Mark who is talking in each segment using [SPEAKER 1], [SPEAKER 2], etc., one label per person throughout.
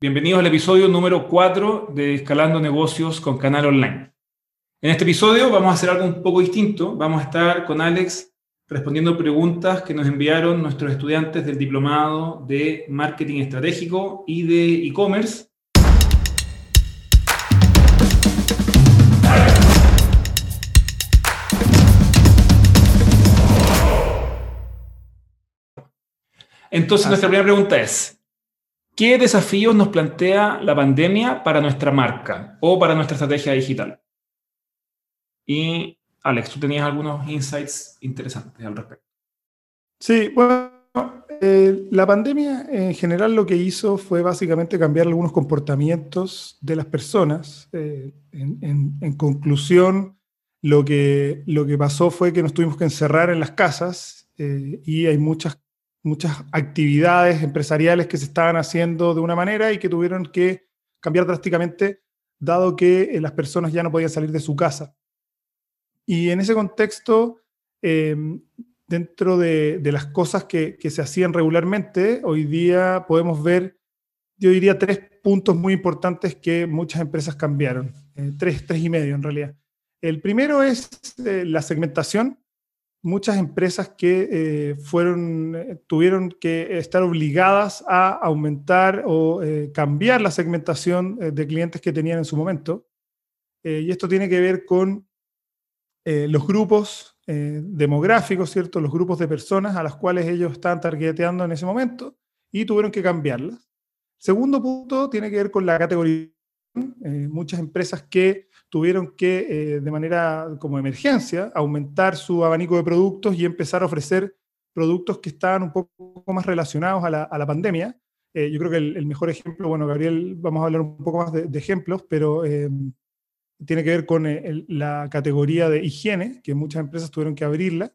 [SPEAKER 1] Bienvenidos al episodio número 4 de Escalando Negocios con Canal Online. En este episodio vamos a hacer algo un poco distinto. Vamos a estar con Alex respondiendo preguntas que nos enviaron nuestros estudiantes del diplomado de Marketing Estratégico y de e-commerce. Entonces, nuestra primera pregunta es, ¿Qué desafíos nos plantea la pandemia para nuestra marca o para nuestra estrategia digital? Y Alex, tú tenías algunos insights interesantes al respecto.
[SPEAKER 2] Sí, bueno, eh, la pandemia en general lo que hizo fue básicamente cambiar algunos comportamientos de las personas. Eh, en, conclusión, lo que, lo que pasó fue que nos tuvimos que encerrar en las casas eh, y hay muchas muchas actividades empresariales que se estaban haciendo de una manera y que tuvieron que cambiar drásticamente, dado que eh, las personas ya no podían salir de su casa. Y en ese contexto, em, dentro de, las cosas que, se hacían regularmente, hoy día podemos ver, yo diría, tres puntos muy importantes que muchas empresas cambiaron. Eh, tres, tres y medio en realidad. El primero es eh, la segmentación muchas empresas que eh, fueron, eh, tuvieron que estar obligadas a aumentar o eh, cambiar la segmentación de clientes que tenían en su momento. y esto tiene que ver con los grupos demográficos, ¿cierto? Los grupos de personas a las cuales ellos estaban targeteando en ese momento y tuvieron que cambiarlas. Segundo punto tiene que ver con la categoría. muchas empresas que tuvieron que, eh, de manera como emergencia, aumentar su abanico de productos y empezar a ofrecer productos que estaban un poco más relacionados a la, pandemia. Eh, yo creo que el, mejor ejemplo, bueno, Gabriel, vamos a hablar un poco más de, ejemplos, pero eh, tiene que ver con la categoría de higiene, que muchas empresas tuvieron que abrirla.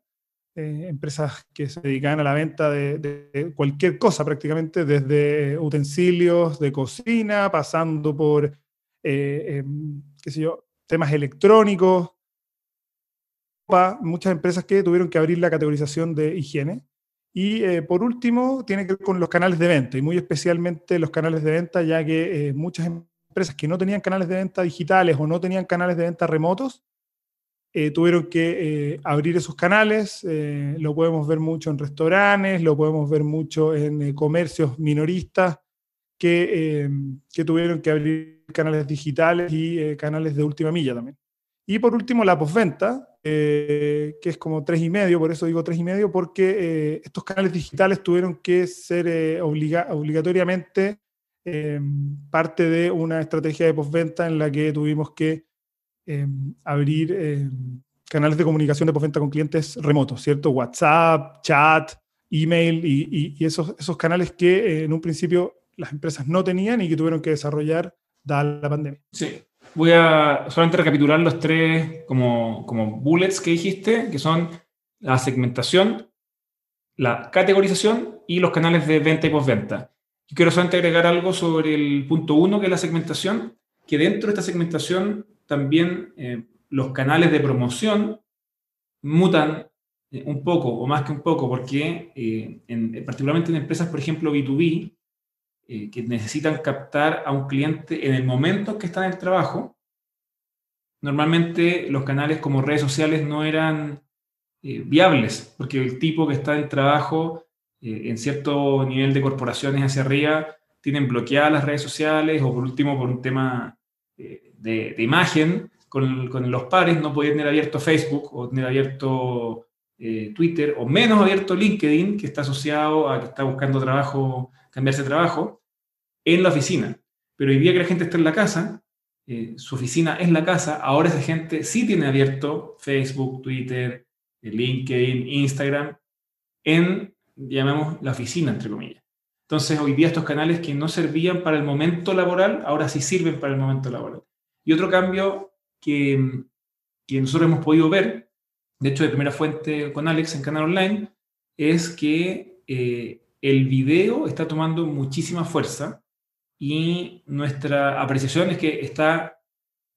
[SPEAKER 2] empresas que se dedicaban a la venta de, de, cualquier cosa prácticamente, desde utensilios de cocina, pasando por em, qué sé yo, temas electrónicos, muchas empresas que tuvieron que abrir la categorización de higiene. Y eh, por último, tiene que ver con los canales de venta, y muy especialmente los canales de venta, ya que eh, muchas empresas que no tenían canales de venta digitales o no tenían canales de venta remotos, eh, tuvieron que abrir esos canales. lo podemos ver mucho en restaurantes, lo podemos ver mucho en comercios minoristas que, que tuvieron que abrir canales digitales y eh, canales de última milla también. Y por último, la postventa, eh, que es como tres y medio, por eso digo tres y medio, porque eh, estos canales digitales tuvieron que ser obligatoriamente parte de una estrategia de postventa en la que tuvimos que abrir canales de comunicación de postventa con clientes remotos, ¿cierto? WhatsApp, chat, email y, y esos, esos canales que en un principio las empresas no tenían y que tuvieron que desarrollar dada la pandemia.
[SPEAKER 1] Sí. Voy a solamente recapitular los tres como, como bullets que dijiste, que son la segmentación, la categorización y los canales de venta y postventa. Y quiero solamente agregar algo sobre el punto uno, que es la segmentación, que dentro de esta segmentación también eh, los canales de promoción mutan eh, un poco, o más que un poco, porque eh, en, particularmente en empresas, por ejemplo, B2B, eh, que necesitan captar a un cliente en el momento que está en el trabajo, normalmente los canales como redes sociales no eran eh, viables, porque el tipo que está en trabajo eh, en cierto nivel de corporaciones hacia arriba tienen bloqueadas las redes sociales o por último por un tema de, imagen con, con, los pares no podían tener abierto Facebook o tener abierto Twitter o menos abierto LinkedIn que está asociado a que está buscando trabajo cambiarse de trabajo, en la oficina. Pero hoy día que la gente está en la casa, eh, su oficina es la casa, ahora esa gente sí tiene abierto Facebook, Twitter, eh, LinkedIn, Instagram, en, llamamos, la oficina, entre comillas. Entonces, hoy día estos canales que no servían para el momento laboral, ahora sí sirven para el momento laboral. Y otro cambio que, nosotros hemos podido ver, de hecho de primera fuente con Alex en Canal Online, es que eh, el video está tomando muchísima fuerza y nuestra apreciación es que está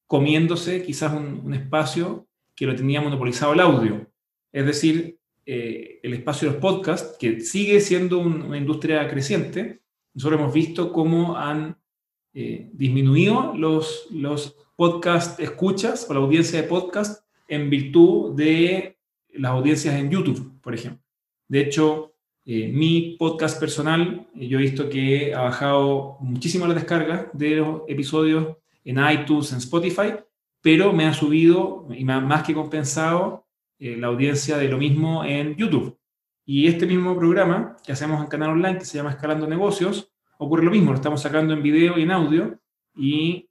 [SPEAKER 1] comiéndose quizás un, espacio que lo tenía monopolizado el audio. Es decir, eh, el espacio de los podcasts, que sigue siendo una industria creciente, nosotros hemos visto cómo han eh, disminuido los, los podcast escuchas o la audiencia de podcast en virtud de las audiencias en YouTube, por ejemplo. De hecho, eh, mi podcast personal, eh, yo he visto que ha bajado muchísimo la descarga de los episodios en iTunes, en Spotify, pero me ha subido y más que compensado eh, la audiencia de lo mismo en YouTube. Y este mismo programa que hacemos en canal online, que se llama Escalando Negocios, ocurre lo mismo, lo estamos sacando en video y en audio, y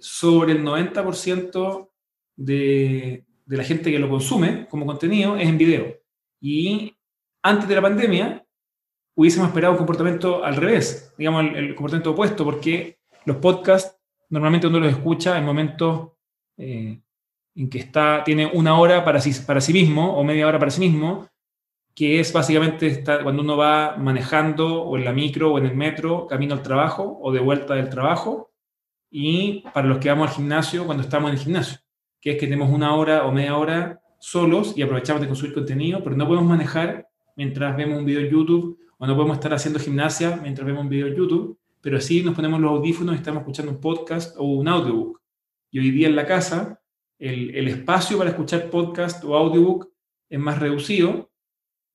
[SPEAKER 1] sobre el 90% de, de la gente que lo consume como contenido es en video. Y antes de la pandemia hubiésemos esperado un comportamiento al revés, digamos, el, comportamiento opuesto, porque los podcasts normalmente uno los escucha en momentos eh, en que está, tiene una hora para sí, para sí mismo o media hora para sí mismo, que es básicamente cuando uno va manejando o en la micro o en el metro, camino al trabajo o de vuelta del trabajo, y para los que vamos al gimnasio, cuando estamos en el gimnasio, que es que tenemos una hora o media hora solos y aprovechamos de consumir contenido, pero no podemos manejar mientras vemos un video en YouTube o no podemos estar haciendo gimnasia mientras vemos un video en YouTube, pero sí nos ponemos los audífonos y estamos escuchando un podcast o un audiobook. Y hoy día en la casa el, el espacio para escuchar podcast o audiobook es más reducido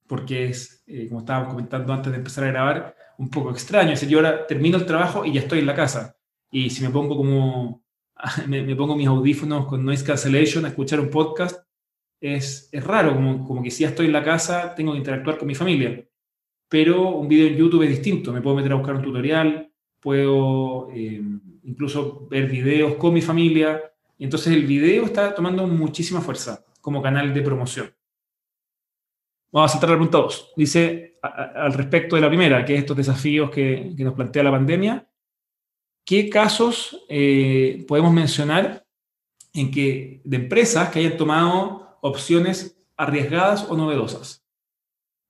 [SPEAKER 1] porque es, eh, como estábamos comentando antes de empezar a grabar, un poco extraño. Es decir, yo ahora termino el trabajo y ya estoy en la casa. Y si me pongo como, me, me pongo mis audífonos con noise cancellation a escuchar un podcast, es, es raro, como, como, que si ya estoy en la casa, tengo que interactuar con mi familia. Pero un video en YouTube es distinto, me puedo meter a buscar un tutorial, puedo eh, incluso ver videos con mi familia, y entonces el video está tomando muchísima fuerza como canal de promoción. Vamos a saltar al punto 2. Dice al respecto de la primera, que es estos desafíos que, que nos plantea la pandemia, ¿qué casos eh, podemos mencionar en que de empresas que hayan tomado opciones arriesgadas o novedosas.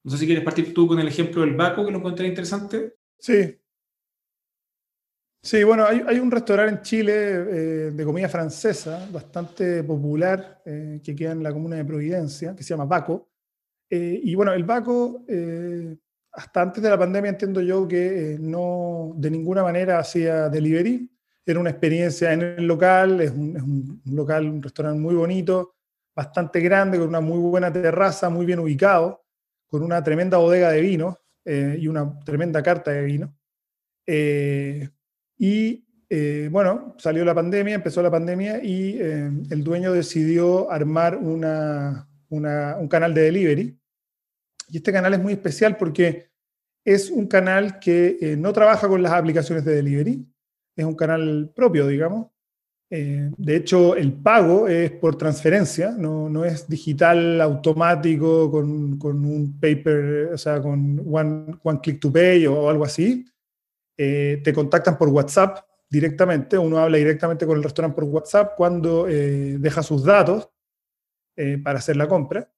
[SPEAKER 1] No sé si quieres partir tú con el ejemplo del Baco, que lo encontré interesante.
[SPEAKER 2] Sí. Sí, bueno, hay, un restaurante en Chile eh, de comida francesa bastante popular eh, que queda en la comuna de Providencia, que se llama Baco. Eh, y bueno, el Baco, hasta antes de la pandemia entiendo yo que no de ninguna manera hacía delivery. Era una experiencia en el local, es un, es un local, un restaurante muy bonito, bastante grande, con una muy buena terraza, muy bien ubicado, con una tremenda bodega de vino eh, y una tremenda carta de vino. Eh, y eh, bueno, salió la pandemia, empezó la pandemia y el dueño decidió armar una, un canal de delivery. Y este canal es muy especial porque es un canal que no trabaja con las aplicaciones de delivery, es un canal propio, digamos, eh, de hecho, el pago es por transferencia, no, no es digital automático con, con, un paper, o sea, con one, one click to pay o, algo así. Eh, te contactan por WhatsApp directamente, uno habla directamente con el restaurante por WhatsApp cuando eh, deja sus datos para hacer la compra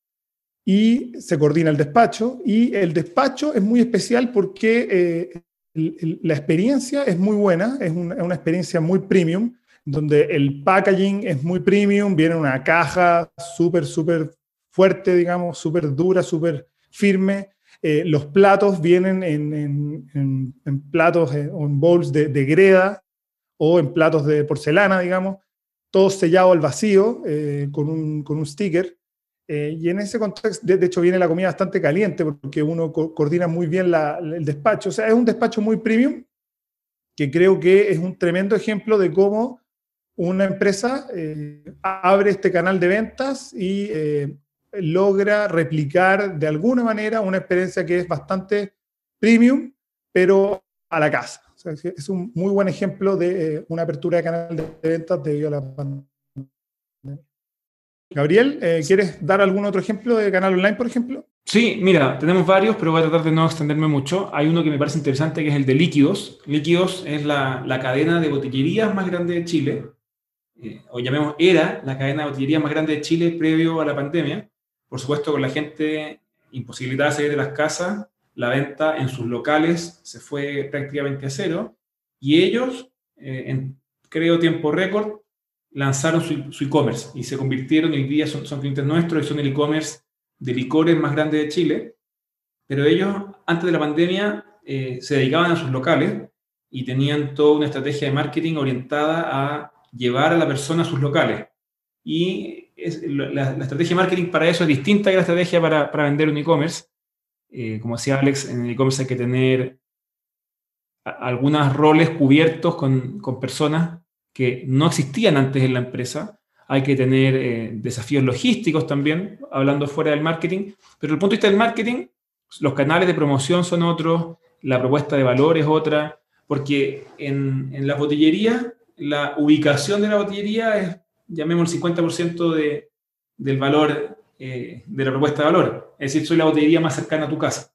[SPEAKER 2] y se coordina el despacho y el despacho es muy especial porque la experiencia es muy buena, es es una experiencia muy premium donde el packaging es muy premium, viene una caja súper, súper fuerte, digamos, súper dura, súper firme. Eh, los platos vienen en, platos eh, o en bowls de, greda o en platos de porcelana, digamos, todo sellado al vacío eh, con, un, sticker. y en ese contexto, de, hecho, viene la comida bastante caliente porque uno coordina muy bien el despacho. O sea, es un despacho muy premium que creo que es un tremendo ejemplo de cómo una empresa eh, abre este canal de ventas y eh, logra replicar de alguna manera una experiencia que es bastante premium, pero a la casa. es un muy buen ejemplo de eh, una apertura de canal de ventas debido a la pandemia. Gabriel, ¿quieres dar algún otro ejemplo de canal online, por ejemplo?
[SPEAKER 1] Sí, mira, tenemos varios, pero voy a tratar de no extenderme mucho. Hay uno que me parece interesante, que es el de Líquidos. Líquidos es la, la cadena de botillerías más grande de Chile eh, o llamemos, era la cadena de botillería más grande de Chile previo a la pandemia. Por supuesto, con la gente imposibilitada de salir de las casas, la venta en sus locales se fue prácticamente a cero. Y ellos, eh, en creo tiempo récord, lanzaron su, e-commerce y se convirtieron, hoy día son, clientes nuestros y son el e-commerce de licores más grande de Chile. Pero ellos, antes de la pandemia, eh, se dedicaban a sus locales y tenían toda una estrategia de marketing orientada a llevar a la persona a sus locales. Y la, estrategia de marketing para eso es distinta que la estrategia para, para vender un e-commerce. Eh, como decía Alex, en el e-commerce hay que tener algunos roles cubiertos con, con, personas que no existían antes en la empresa. Hay que tener eh, desafíos logísticos también, hablando fuera del marketing. Pero desde el punto de vista del marketing, los canales de promoción son otros, la propuesta de valor es otra, porque en, en la botillería, la ubicación de la botillería es, llamemos el 50% de, del valor eh, de la propuesta de valor. Es decir, soy la botillería más cercana a tu casa.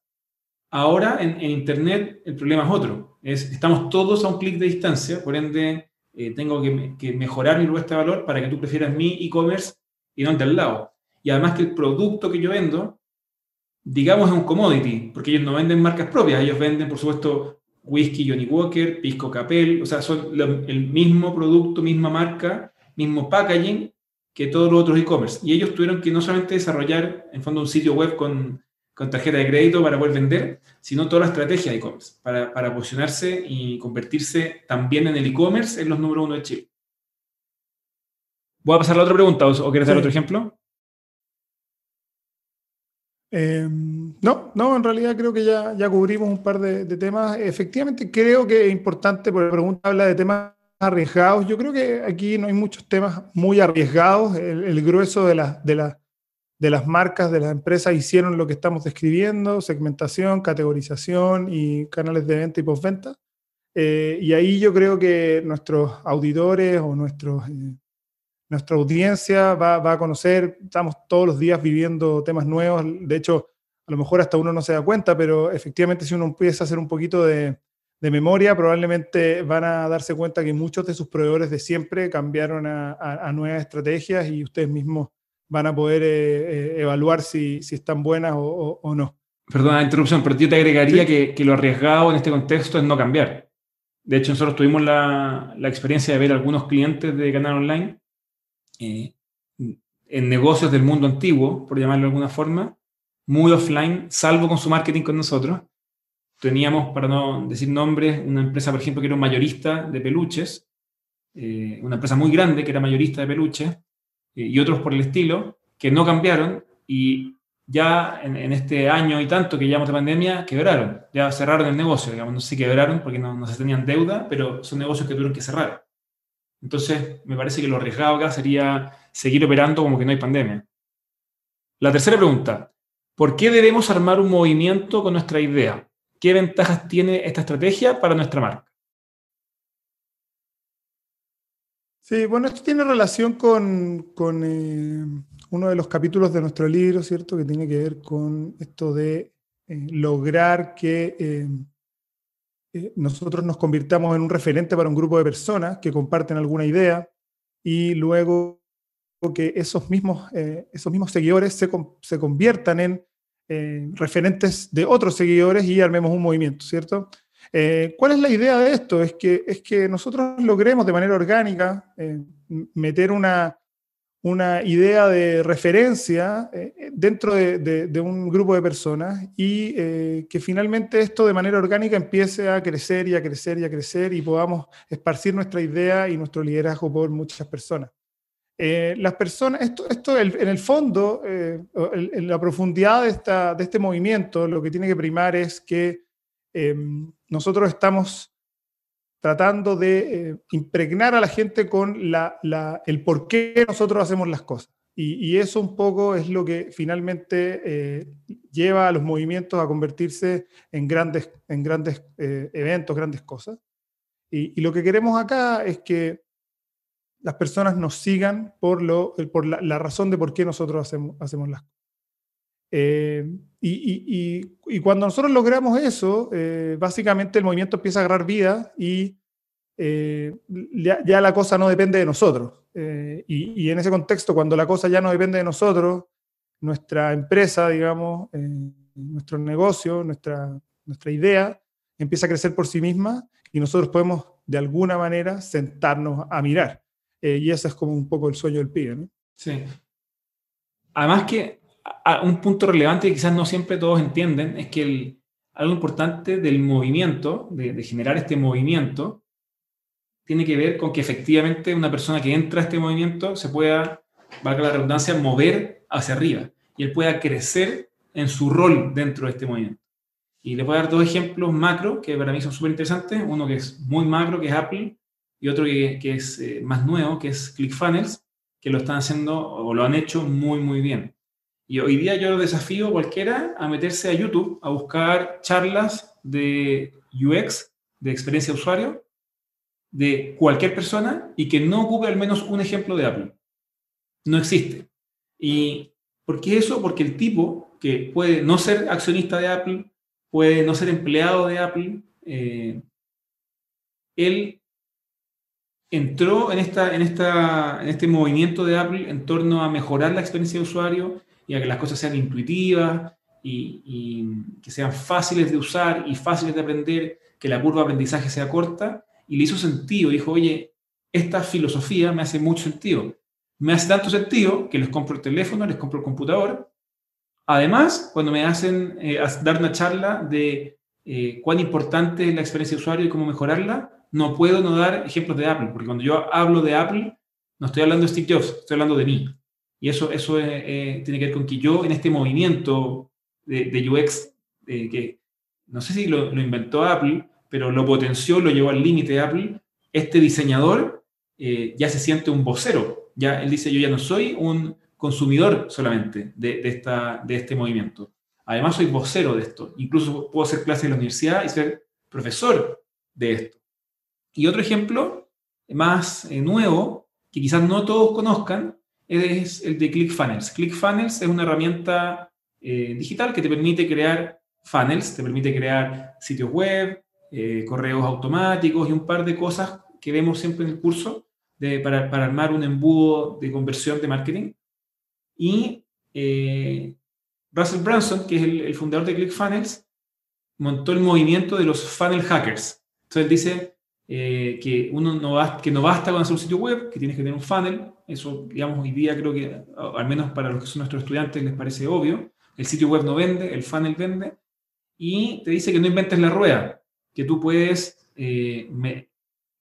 [SPEAKER 1] Ahora en, Internet el problema es otro. Es, estamos todos a un clic de distancia, por ende eh, tengo que, que, mejorar mi propuesta de valor para que tú prefieras mi e-commerce y no el del lado. Y además que el producto que yo vendo digamos, es un commodity, porque ellos no venden marcas propias, ellos venden, por supuesto, whisky Johnny Walker, pisco Capel, o sea, son el mismo producto, misma marca, mismo packaging que todos los otros e-commerce. Y ellos tuvieron que no solamente desarrollar, en fondo, un sitio web con, con tarjeta de crédito para poder vender, sino toda la estrategia de e-commerce, para, para posicionarse y convertirse también en el e-commerce en los número uno de Chile. Voy a pasar a la otra pregunta, ¿o quieres dar otro ejemplo?
[SPEAKER 2] Em, no, no, en realidad creo que ya, ya cubrimos un par de, temas. Efectivamente, creo que es importante, porque la pregunta habla de temas arriesgados. Yo creo que aquí no hay muchos temas muy arriesgados. El, grueso de, de, de las marcas, de las empresas hicieron lo que estamos describiendo, segmentación, categorización y canales de venta y postventa. Eh, y ahí yo creo que nuestros auditores o nuestros eh, nuestra audiencia va, a conocer, estamos todos los días viviendo temas nuevos, de hecho, a lo mejor hasta uno no se da cuenta, pero efectivamente si uno empieza a hacer un poquito de, memoria, probablemente van a darse cuenta que muchos de sus proveedores de siempre cambiaron a, nuevas estrategias y ustedes mismos van a poder eh, eh, evaluar si, están buenas o, no.
[SPEAKER 1] Perdona la interrupción, pero yo te agregaría que, lo arriesgado en este contexto es no cambiar. De hecho, nosotros tuvimos la, la experiencia de ver algunos clientes de canal online eh, en negocios del mundo antiguo, por llamarlo de alguna forma, muy offline, salvo con su marketing con nosotros. Teníamos, para no decir nombres, una empresa, por ejemplo, que era un mayorista de peluches, eh, una empresa muy grande que era mayorista de peluches, eh, y otros por el estilo, que no cambiaron y ya en, este año y tanto que llevamos de pandemia, quebraron, ya cerraron el negocio, digamos, no sé si quebraron porque no, no se tenían deuda, pero son negocios que tuvieron que cerrar. Entonces, me parece que lo arriesgado acá sería seguir operando como que no hay pandemia. La tercera pregunta, ¿por qué debemos armar un movimiento con nuestra idea? ¿Qué ventajas tiene esta estrategia para nuestra marca?
[SPEAKER 2] Sí, bueno, esto tiene relación con, eh, uno de los capítulos de nuestro libro, ¿cierto? Que tiene que ver con esto de eh, lograr que eh, eh, nosotros nos convirtamos en un referente para un grupo de personas que comparten alguna idea y luego que esos mismos, eh, esos mismos seguidores se, se conviertan en eh, referentes de otros seguidores y armemos un movimiento, ¿cierto? ¿Cuál es la idea de esto? Es que, es que nosotros logremos de manera orgánica meter una, una idea de referencia eh, dentro de, un grupo de personas y eh, que finalmente esto de manera orgánica empiece a crecer y a crecer y a crecer y podamos esparcir nuestra idea y nuestro liderazgo por muchas personas. Eh, las personas, esto, esto en el fondo, en la profundidad de, esta, de este movimiento, lo que tiene que primar es que em, nosotros estamos tratando de eh, impregnar a la gente con la, el por qué nosotros hacemos las cosas. Y, eso un poco es lo que finalmente eh, lleva a los movimientos a convertirse en grandes, en grandes eh, eventos, grandes cosas. Y, lo que queremos acá es que las personas nos sigan por, lo, por la, razón de por qué nosotros hacemos, hacemos las cosas. Y, y, cuando nosotros logramos eso, básicamente el movimiento empieza a agarrar vida y eh, ya, la cosa no depende de nosotros. Eh, y, en ese contexto, cuando la cosa ya no depende de nosotros, nuestra empresa, digamos, eh, nuestro negocio, nuestra, nuestra idea, empieza a crecer por sí misma y nosotros podemos de alguna manera sentarnos a mirar. y ese es como un poco el sueño del pibe.
[SPEAKER 1] Sí. Además que un punto relevante que quizás no siempre todos entienden es que el, algo importante del movimiento, de, generar este movimiento, tiene que ver con que efectivamente una persona que entra a este movimiento se pueda, valga la redundancia, mover hacia arriba y él pueda crecer en su rol dentro de este movimiento. Y les voy a dar dos ejemplos macro que para mí son súper interesantes. Uno que es muy macro, que es Apple, y otro que, es eh, más nuevo, que es ClickFunnels, que lo están haciendo o lo han hecho muy, muy bien. Y hoy día yo desafío a cualquiera a meterse a YouTube a buscar charlas de UX, de experiencia de usuario, de cualquier persona y que no ocupe al menos un ejemplo de Apple. No existe. ¿Y por qué eso? Porque el tipo que puede no ser accionista de Apple, puede no ser empleado de Apple, eh, él entró en, esta, en, esta, en este movimiento de Apple en torno a mejorar la experiencia de usuario y que las cosas sean intuitivas y, que sean fáciles de usar y fáciles de aprender, que la curva de aprendizaje sea corta. Y le hizo sentido, dijo, oye, esta filosofía me hace mucho sentido. Me hace tanto sentido que les compro el teléfono, les compro el computador. Además, cuando me hacen eh, dar una charla de eh, cuán importante es la experiencia de usuario y cómo mejorarla, no puedo no dar ejemplos de Apple, porque cuando yo hablo de Apple, no estoy hablando de Steve Jobs, estoy hablando de mí. Y eso, eso eh, tiene que ver con que yo en este movimiento de, UX, que no sé si lo, inventó Apple, pero lo potenció, lo llevó al límite Apple, este diseñador eh, ya se siente un vocero. Ya, él dice, yo ya no soy un consumidor solamente de, esta, de este movimiento. Además, soy vocero de esto. Incluso puedo hacer clases en la universidad y ser profesor de esto. Y otro ejemplo más eh, nuevo, que quizás no todos conozcan, es el de ClickFunnels. ClickFunnels es una herramienta eh, digital que te permite crear funnels, te permite crear sitios web, eh, correos automáticos y un par de cosas que vemos siempre en el curso de, para, para, armar un embudo de conversión de marketing. Y eh, Russell Branson, que es el, fundador de ClickFunnels, montó el movimiento de los funnel hackers. Entonces dice, eh, que, uno no basta, que no basta con hacer un sitio web, que tienes que tener un funnel. Eso, digamos, hoy día creo que, al menos para los que son nuestros estudiantes, les parece obvio. El sitio web no vende, el funnel vende. Y te dice que no inventes la rueda, que tú puedes, eh,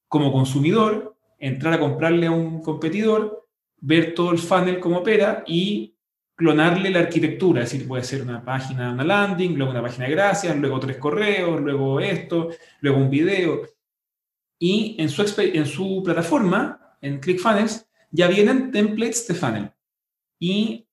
[SPEAKER 1] como consumidor, entrar a comprarle a un competidor, ver todo el funnel cómo opera y clonarle la arquitectura, es decir, puede ser una página, una landing, luego una página de gracias, luego tres correos, luego esto, luego un video y en su, en su plataforma, en ClickFunnels, ya vienen templates de funnel. Y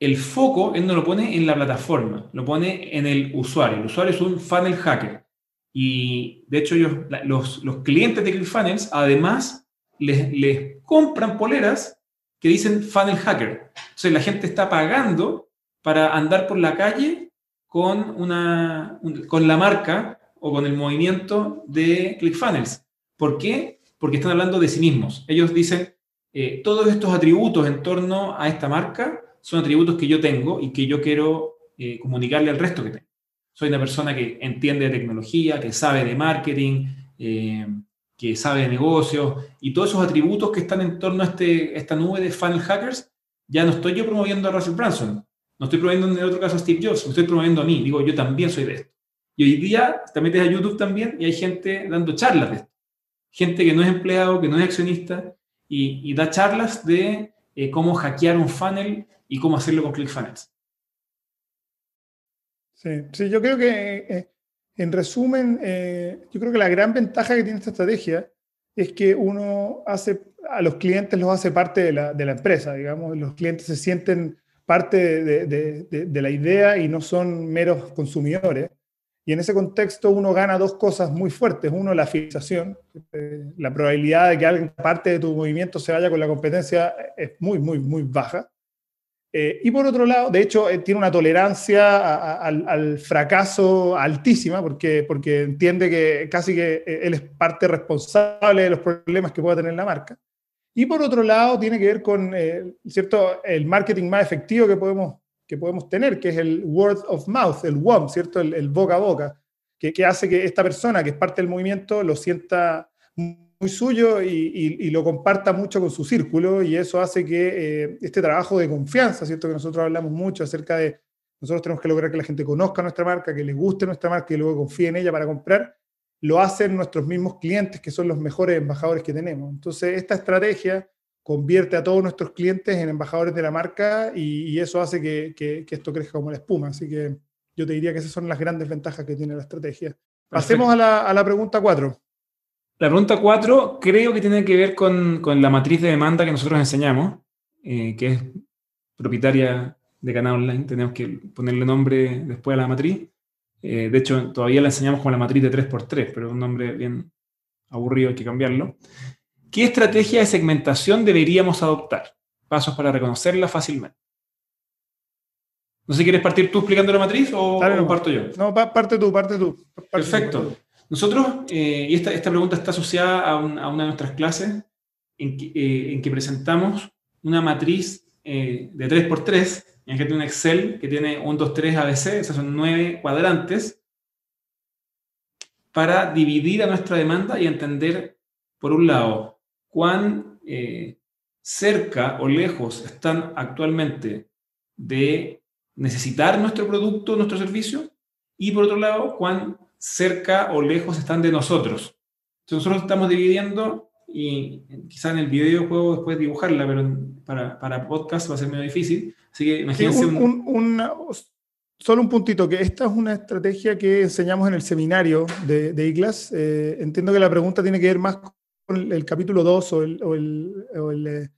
[SPEAKER 1] el foco él no lo pone en la plataforma, lo pone en el usuario. El usuario es un funnel hacker. Y de hecho, ellos, los, los clientes de ClickFunnels además les, les compran poleras que dicen funnel hacker. Entonces la gente está pagando para andar por la calle con, una, con la marca o con el movimiento de ClickFunnels. ¿Por qué? Porque están hablando de sí mismos. Ellos dicen, eh, todos estos atributos en torno a esta marca son atributos que yo tengo y que yo quiero eh, comunicarle al resto que tengo. Soy una persona que entiende de tecnología, que sabe de marketing, eh, que sabe de negocios y todos esos atributos que están en torno a este, esta nube de funnel hackers, ya no estoy yo promoviendo a Russell Branson, no estoy promoviendo en el otro caso a Steve Jobs, me estoy promoviendo a mí. Digo, yo también soy de esto. Y hoy día te metes a YouTube también y hay gente dando charlas de esto. Gente que no es empleado, que no es accionista y, da charlas de eh, cómo hackear un funnel y cómo hacerlo con ClickFunnels.
[SPEAKER 2] Sí, sí, yo creo que eh, en resumen, eh, yo creo que la gran ventaja que tiene esta estrategia es que uno hace, a los clientes los hace parte de la, de la empresa, digamos, los clientes se sienten parte de, de, la idea y no son meros consumidores. Y en ese contexto uno gana dos cosas muy fuertes. Uno, la fidelización. Eh, la probabilidad de que alguien parte de tu movimiento se vaya con la competencia es muy, muy, muy baja. Eh, y por otro lado, de hecho, eh, tiene una tolerancia al, fracaso altísima porque, porque entiende que casi que él es parte responsable de los problemas que pueda tener la marca. Y por otro lado, tiene que ver con ¿cierto? el marketing más efectivo que podemos que podemos tener, que es el word of mouth, el WOM, ¿cierto? El, boca a boca, que, que, hace que esta persona que es parte del movimiento lo sienta muy suyo y, y, lo comparta mucho con su círculo y eso hace que eh, este trabajo de confianza, ¿cierto? Que nosotros hablamos mucho acerca de, nosotros tenemos que lograr que la gente conozca nuestra marca, que le guste nuestra marca y luego confíe en ella para comprar, lo hacen nuestros mismos clientes, que son los mejores embajadores que tenemos. Entonces, esta estrategia convierte a todos nuestros clientes en embajadores de la marca y, eso hace que, que, esto crezca como la espuma. Así que yo te diría que esas son las grandes ventajas que tiene la estrategia. Pasemos a la, a la pregunta 4.
[SPEAKER 1] La pregunta 4 creo que tiene que ver con, con, la matriz de demanda que nosotros enseñamos, eh, que es propietaria de Canal Online. Tenemos que ponerle nombre después a la matriz. Eh, de hecho, todavía la enseñamos con la matriz de 3x3, pero es un nombre bien aburrido, hay que cambiarlo. ¿Qué estrategia de segmentación deberíamos adoptar? Pasos para reconocerla fácilmente. No sé si quieres partir tú explicando la matriz o, parto yo.
[SPEAKER 2] No, parte tú, parte tú.
[SPEAKER 1] Perfecto. Nosotros, eh, y esta, esta, pregunta está asociada a, una de nuestras clases, en que, eh, en que presentamos una matriz de 3x3 en que tiene un Excel que tiene 1, 2, 3 ABC, esos son nueve cuadrantes, para dividir a nuestra demanda y entender, por un lado, cuán eh, cerca o lejos están actualmente de necesitar nuestro producto, nuestro servicio, y por otro lado, cuán cerca o lejos están de nosotros. Entonces nosotros estamos dividiendo y quizá en el video puedo después dibujarla, pero para, para podcast va a ser medio difícil. Así que imagínense.
[SPEAKER 2] un, solo un puntito, que esta es una estrategia que enseñamos en el seminario de, de ICLAS. Eh, entiendo que la pregunta tiene que ver más el, capítulo 2 o el, o el, o el, eh,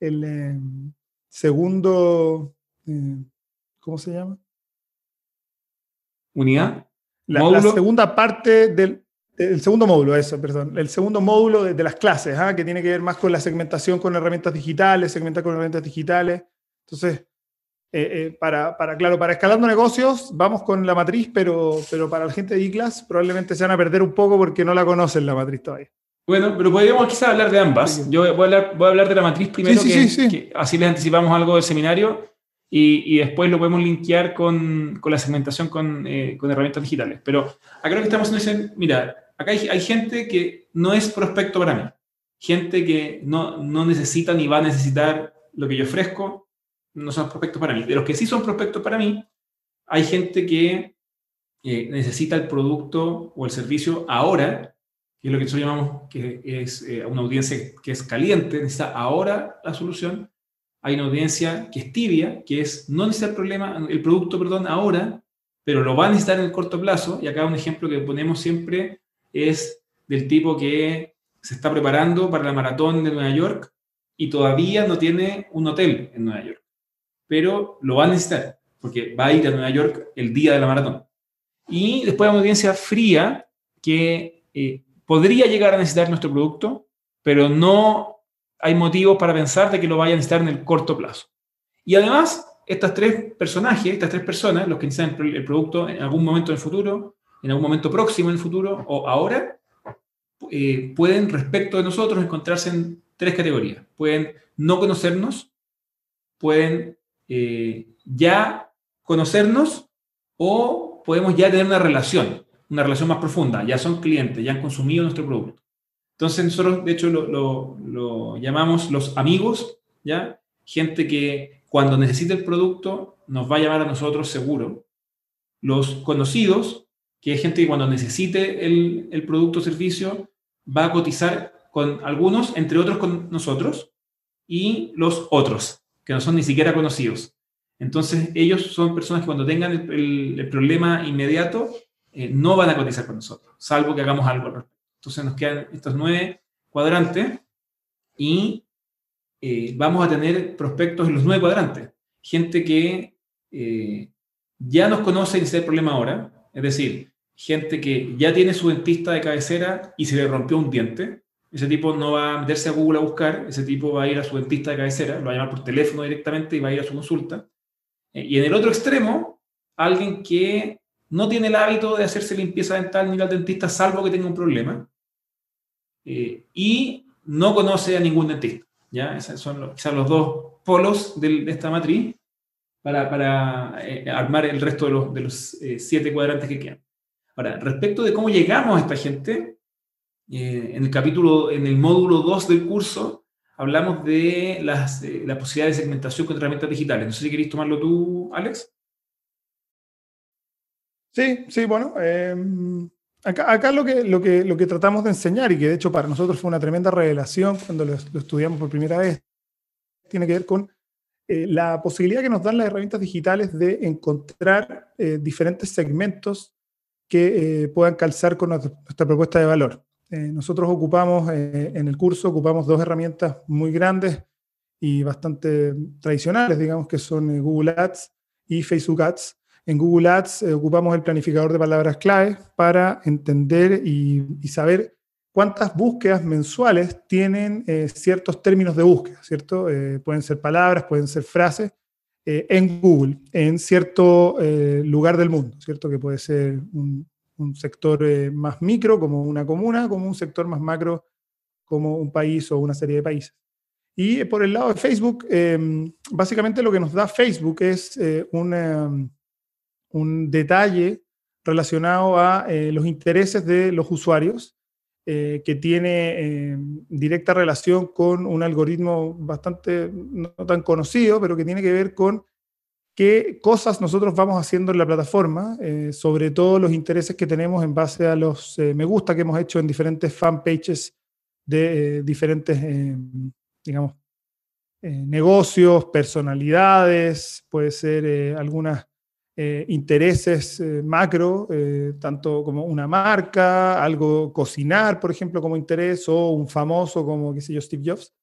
[SPEAKER 2] eh, segundo. ¿Cómo se llama?
[SPEAKER 1] Unidad.
[SPEAKER 2] la segunda parte del, el segundo módulo, eso, perdón. El segundo módulo de, las clases, ¿ah? que tiene que ver más con la segmentación con herramientas digitales, segmentar con herramientas digitales. Entonces, eh, eh, para, para, claro, para escalando negocios, vamos con la matriz, pero, pero para la gente de e-class probablemente se van a perder un poco porque no la conocen la matriz todavía.
[SPEAKER 1] Bueno, pero podríamos quizás hablar de ambas. Yo voy a hablar, voy a hablar de la matriz primero, que, así les anticipamos algo del seminario, y, y después lo podemos linkear con, con la segmentación con, eh, con, herramientas digitales. Pero acá lo que estamos haciendo es, mira, acá hay, gente que no es prospecto para mí, gente que no, no, necesita ni va a necesitar lo que yo ofrezco, no son prospectos para mí. De los que sí son prospectos para mí, hay gente que eh, necesita el producto o el servicio ahora, que es lo que nosotros llamamos que es eh, una audiencia que es caliente, necesita ahora la solución. Hay una audiencia que es tibia, que es no necesita el, problema, el producto perdón, ahora, pero lo va a necesitar en el corto plazo. Y acá un ejemplo que ponemos siempre es del tipo que se está preparando para la maratón de Nueva York y todavía no tiene un hotel en Nueva York, pero lo va a necesitar porque va a ir a Nueva York el día de la maratón. Y después hay una audiencia fría que eh, podría llegar a necesitar nuestro producto, pero no hay motivos para pensar de que lo vaya a necesitar en el corto plazo. Y además, estas tres personajes, estas tres personas, los que necesitan el producto en algún momento en el futuro, en algún momento próximo en el futuro o ahora, eh, pueden respecto de nosotros encontrarse en tres categorías. Pueden no conocernos, pueden eh, ya conocernos o podemos ya tener una relación, una relación más profunda, ya son clientes, ya han consumido nuestro producto. Entonces nosotros, de hecho, lo, lo llamamos los amigos, ¿ya? Gente que cuando necesite el producto nos va a llamar a nosotros seguro. Los conocidos, que es gente que cuando necesite el, producto o servicio va a cotizar con algunos, entre otros con nosotros, y los otros, que no son ni siquiera conocidos. Entonces, ellos son personas que cuando tengan el, problema inmediato, eh, no van a cotizar con nosotros, salvo que hagamos algo al respecto. Entonces, nos quedan estos nueve cuadrantes y eh, vamos a tener prospectos en los nueve cuadrantes. Gente que eh, ya nos conoce y ese el problema ahora. Es decir, gente que ya tiene su dentista de cabecera y se le rompió un diente. Ese tipo no va a meterse a Google a buscar, ese tipo va a ir a su dentista de cabecera, lo va a llamar por teléfono directamente y va a ir a su consulta. Eh, y en el otro extremo, alguien que no tiene el hábito de hacerse limpieza dental ni al dentista, salvo que tenga un problema, eh, y no conoce a ningún dentista. ¿ya? Esos son los, los dos polos de, esta matriz para, para eh, armar el resto de los, de los siete cuadrantes que quedan. Ahora, respecto de cómo llegamos a esta gente, eh, en el capítulo, en el módulo 2 del curso, hablamos de las, la posibilidad de segmentación con herramientas digitales. No sé si queréis tomarlo tú, Alex.
[SPEAKER 2] Sí, sí, bueno. Em, acá, lo, que, lo, que, lo que tratamos de enseñar, y que de hecho para nosotros fue una tremenda revelación cuando lo, estudiamos por primera vez, tiene que ver con eh, la posibilidad que nos dan las herramientas digitales de encontrar eh, diferentes segmentos que eh, puedan calzar con nuestra propuesta de valor. nosotros ocupamos en el curso, ocupamos dos herramientas muy grandes y bastante tradicionales, digamos, que son Google Ads y Facebook Ads. En Google Ads ocupamos el planificador de palabras clave para entender y, saber cuántas búsquedas mensuales tienen ciertos términos de búsqueda, ¿cierto? pueden ser palabras, pueden ser frases, eh, en Google, en cierto eh, lugar del mundo, ¿cierto? Que puede ser un, sector eh, más micro, como una comuna, como un sector más macro, como un país o una serie de países. Y por el lado de Facebook, básicamente lo que nos da Facebook es un detalle relacionado a los intereses de los usuarios eh, que tiene eh, directa relación con un algoritmo bastante no tan conocido, pero que tiene que ver con qué cosas nosotros vamos haciendo en la plataforma, eh, sobre todo los intereses que tenemos en base a los me gusta que hemos hecho en diferentes fanpages de diferentes, digamos, negocios, personalidades, puede ser algunas eh, intereses eh, macro, eh, tanto como una marca, algo cocinar, por ejemplo, como interés, o un famoso como, qué sé yo, Steve Jobs.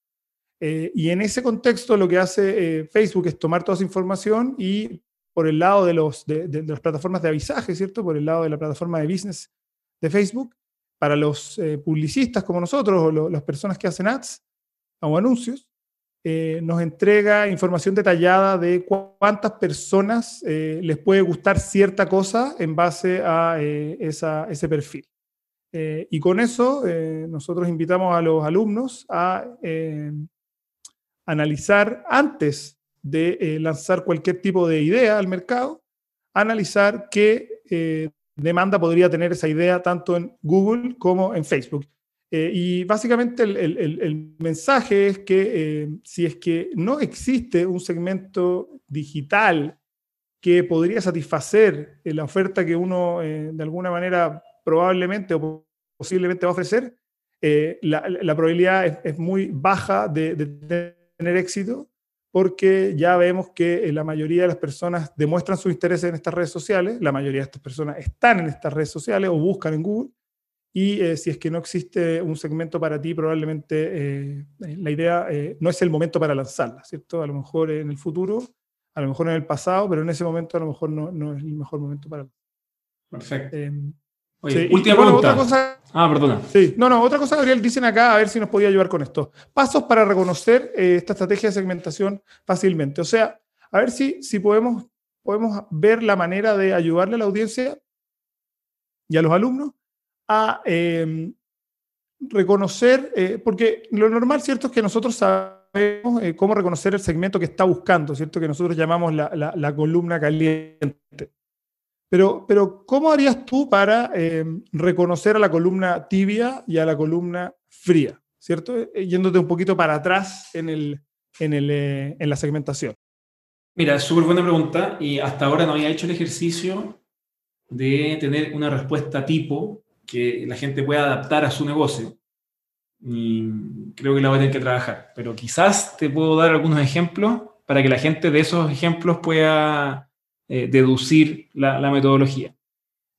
[SPEAKER 2] y en ese contexto lo que hace Facebook es tomar toda esa información y por el lado de, los, de, las plataformas de avisaje, ¿cierto? Por el lado de la plataforma de business de Facebook, para los publicistas como nosotros o las personas que hacen ads o anuncios, eh, nos entrega información detallada de cuántas personas eh, les puede gustar cierta cosa en base a eh, ese perfil. y con eso nosotros invitamos a los alumnos a analizar antes de lanzar cualquier tipo de idea al mercado, analizar qué demanda podría tener esa idea tanto en Google como en Facebook. Eh, y básicamente el, mensaje es que eh, si es que no existe un segmento digital que podría satisfacer eh, la oferta que uno de alguna manera probablemente o posiblemente va a ofrecer, la, probabilidad es, muy baja de, de, tener éxito porque ya vemos que la mayoría de las personas demuestran su interés en estas redes sociales, la mayoría de estas personas están en estas redes sociales o buscan en Google, y eh, si es que no existe un segmento para ti, probablemente eh, eh, la idea no es el momento para lanzarla, ¿cierto? A lo mejor en el futuro, a lo mejor en el pasado, pero en ese momento a lo mejor no, no es el mejor momento para
[SPEAKER 1] Perfecto. Oye, última pregunta. cosa, ah, perdona.
[SPEAKER 2] Sí, no, no, otra cosa, Gabriel, dicen acá, a ver si nos podía ayudar con esto. Pasos para reconocer esta estrategia de segmentación fácilmente. O sea, a ver si, si podemos, podemos ver la manera de ayudarle a la audiencia y a los alumnos a em, reconocer, eh, porque lo normal, ¿cierto?, es que nosotros sabemos eh, cómo reconocer el segmento que está buscando, ¿cierto?, que nosotros llamamos la, columna caliente. Pero, pero, ¿cómo harías tú para em, reconocer a la columna tibia y a la columna fría, ¿cierto? Eh, yéndote un poquito para atrás en, el, en, el, en la segmentación.
[SPEAKER 1] Mira, es súper buena pregunta y hasta ahora no había hecho el ejercicio de tener una respuesta tipo que la gente pueda adaptar a su negocio. Y creo que la voy a tener que trabajar. Pero quizás te puedo dar algunos ejemplos para que la gente de esos ejemplos pueda eh, deducir la, metodología.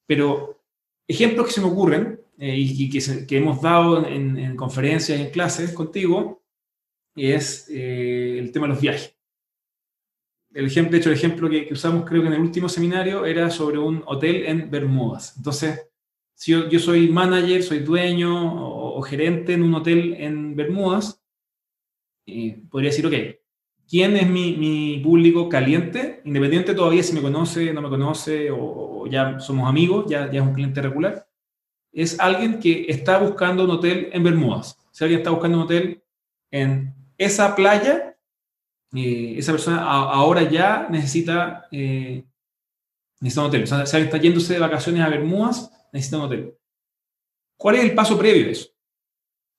[SPEAKER 1] Pero ejemplos que se me ocurren eh, y, que, hemos dado en, conferencias y en clases contigo es eh, el tema de los viajes. El ejemplo, de hecho, el ejemplo que, que, usamos creo que en el último seminario era sobre un hotel en Bermudas. Entonces, si yo, soy manager, soy dueño o, gerente en un hotel en Bermudas, eh, podría decir, ok, ¿quién es mi, público caliente? Independiente todavía si me conoce, no me conoce o, ya somos amigos, ya, ya es un cliente regular. Es alguien que está buscando un hotel en Bermudas. Si alguien está buscando un hotel en esa playa, eh, esa persona ahora ya necesita, eh, necesita un hotel. O sea, si alguien está yéndose de vacaciones a Bermudas, necesita un hotel. ¿Cuál es el paso previo de eso?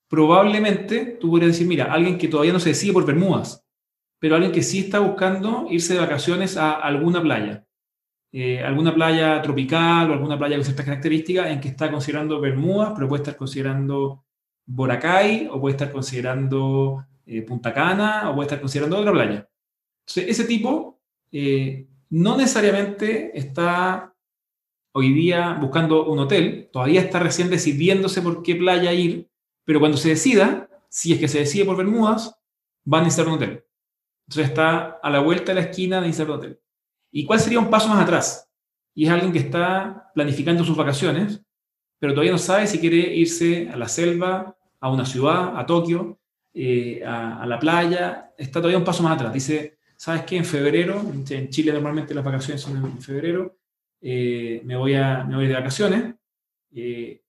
[SPEAKER 1] Probablemente tú podrías decir, mira, alguien que todavía no se decide por Bermudas, pero alguien que sí está buscando irse de vacaciones a alguna playa. eh, alguna playa tropical o alguna playa con ciertas características en que está considerando Bermudas, pero puede estar considerando Boracay o puede estar considerando eh, Punta Cana o puede estar considerando otra playa. Entonces, ese tipo eh, no necesariamente está hoy día buscando un hotel, todavía está recién decidiéndose por qué playa ir, pero cuando se decida, si es que se decide por Bermudas, va a necesitar un hotel. Entonces está a la vuelta de la esquina de necesitar un hotel. ¿Y cuál sería un paso más atrás? Y es alguien que está planificando sus vacaciones, pero todavía no sabe si quiere irse a la selva, a una ciudad, a Tokio, eh, a, la playa. Está todavía un paso más atrás. Dice, ¿sabes qué? En febrero, en Chile normalmente las vacaciones son en febrero, eh, me, voy a, me voy de vacaciones eh,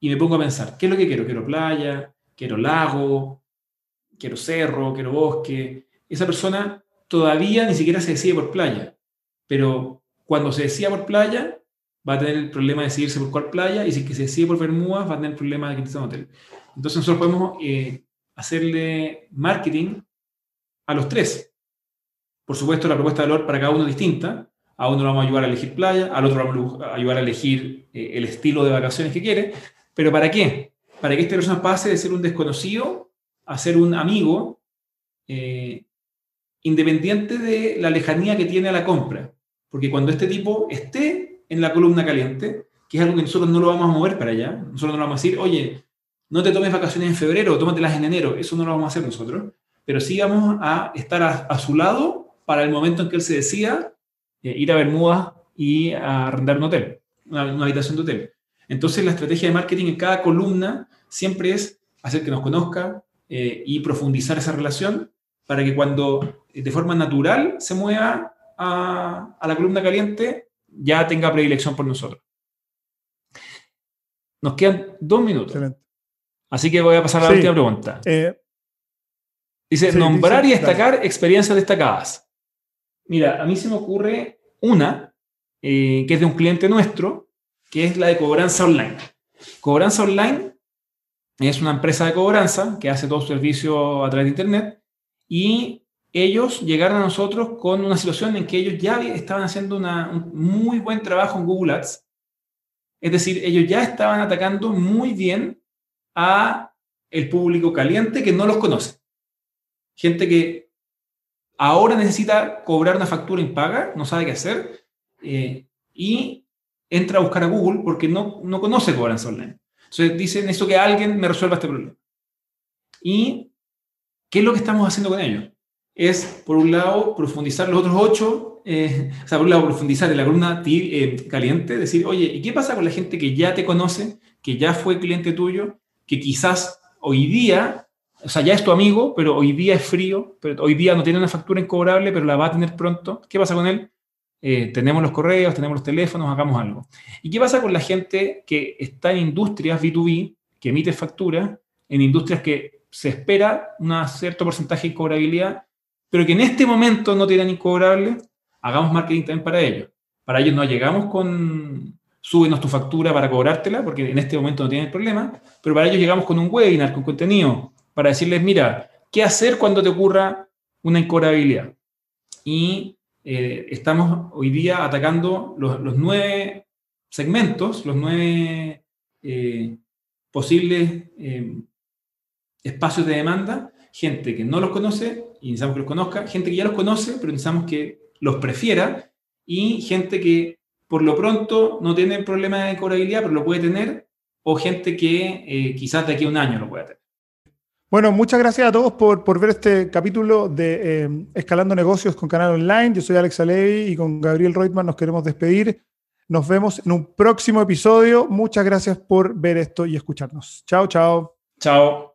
[SPEAKER 1] y me pongo a pensar, ¿qué es lo que quiero? ¿Quiero playa? ¿Quiero lago? ¿Quiero cerro? ¿Quiero bosque? Esa persona todavía ni siquiera se decide por playa, pero cuando se decida por playa, va a tener el problema de decidirse por cuál playa, y si que se decide por Bermudas, va a tener el problema de que un hotel. Entonces nosotros podemos eh, hacerle marketing a los tres. Por supuesto, la propuesta de valor para cada uno es distinta. A uno lo vamos a ayudar a elegir playa, al otro vamos a ayudar a elegir eh, el estilo de vacaciones que quiere. ¿Pero para qué? Para que esta persona pase de ser un desconocido a ser un amigo eh, independiente de la lejanía que tiene a la compra. Porque cuando este tipo esté en la columna caliente, que es algo que nosotros no lo vamos a mover para allá, nosotros no lo vamos a decir, oye, no te tomes vacaciones en febrero, tómatelas en enero, eso no lo vamos a hacer nosotros, pero sí vamos a estar a, su lado para el momento en que él se decida eh, ir a Bermuda y a arrendar un hotel, una, habitación de hotel. Entonces la estrategia de marketing en cada columna siempre es hacer que nos conozca eh, y profundizar esa relación para que cuando eh, de forma natural se mueva a, la columna caliente, ya tenga predilección por nosotros. Nos quedan dos minutos. Así que voy a pasar a la última pregunta. Eh, dice, nombrar y destacar experiencias destacadas. Mira, a mí se me ocurre una, eh, que es de un cliente nuestro, que es la de cobranza online. Cobranza online es una empresa de cobranza que hace todo su servicio a través de Internet y ellos llegaron a nosotros con una situación en que ellos ya estaban haciendo un muy buen trabajo en Google Ads. Es decir, ellos ya estaban atacando muy bien a el público caliente que no los conoce. Gente que ahora necesita cobrar una factura impaga, no sabe qué hacer, eh, y entra a buscar a Google porque no, no conoce cobranza online. Entonces dicen, eso que alguien me resuelva este problema. ¿Y qué es lo que estamos haciendo con ellos? es, por un lado, profundizar los otros ocho, eh, o sea, por un lado, profundizar en la columna eh, caliente, decir, oye, ¿y qué pasa con la gente que ya te conoce, que ya fue cliente tuyo, que quizás hoy día, o sea, ya es tu amigo, pero hoy día es frío, pero hoy día no tiene una factura incobrable, pero la va a tener pronto? ¿Qué pasa con él? Eh, tenemos los correos, tenemos los teléfonos, hagamos algo. ¿Y qué pasa con la gente que está en industrias B2B, que emite facturas, en industrias que se espera un cierto porcentaje de incobrabilidad pero que en este momento no tienen incobrable, hagamos marketing también para ellos. Para ellos no llegamos con súbenos tu factura para cobrártela, porque en este momento no tienen problema, pero para ellos llegamos con un webinar, con contenido, para decirles, mira, ¿qué hacer cuando te ocurra una incobrabilidad? Y eh, estamos hoy día atacando los, nueve segmentos, los nueve eh, posibles eh, espacios de demanda, gente que no los conoce y necesitamos que los conozca, gente que ya los conoce, pero necesitamos que los prefiera, y gente que por lo pronto no tiene problema de cobrabilidad, pero lo puede tener, o gente que quizás de aquí a un año lo pueda tener.
[SPEAKER 2] Bueno, muchas gracias a todos por, por ver este capítulo de eh, Escalando Negocios con Canal Online. Yo soy Alex Alevi y con Gabriel Reutmann nos queremos despedir. Nos vemos en un próximo episodio. Muchas gracias por ver esto y escucharnos. Chao, chao.
[SPEAKER 1] Chao.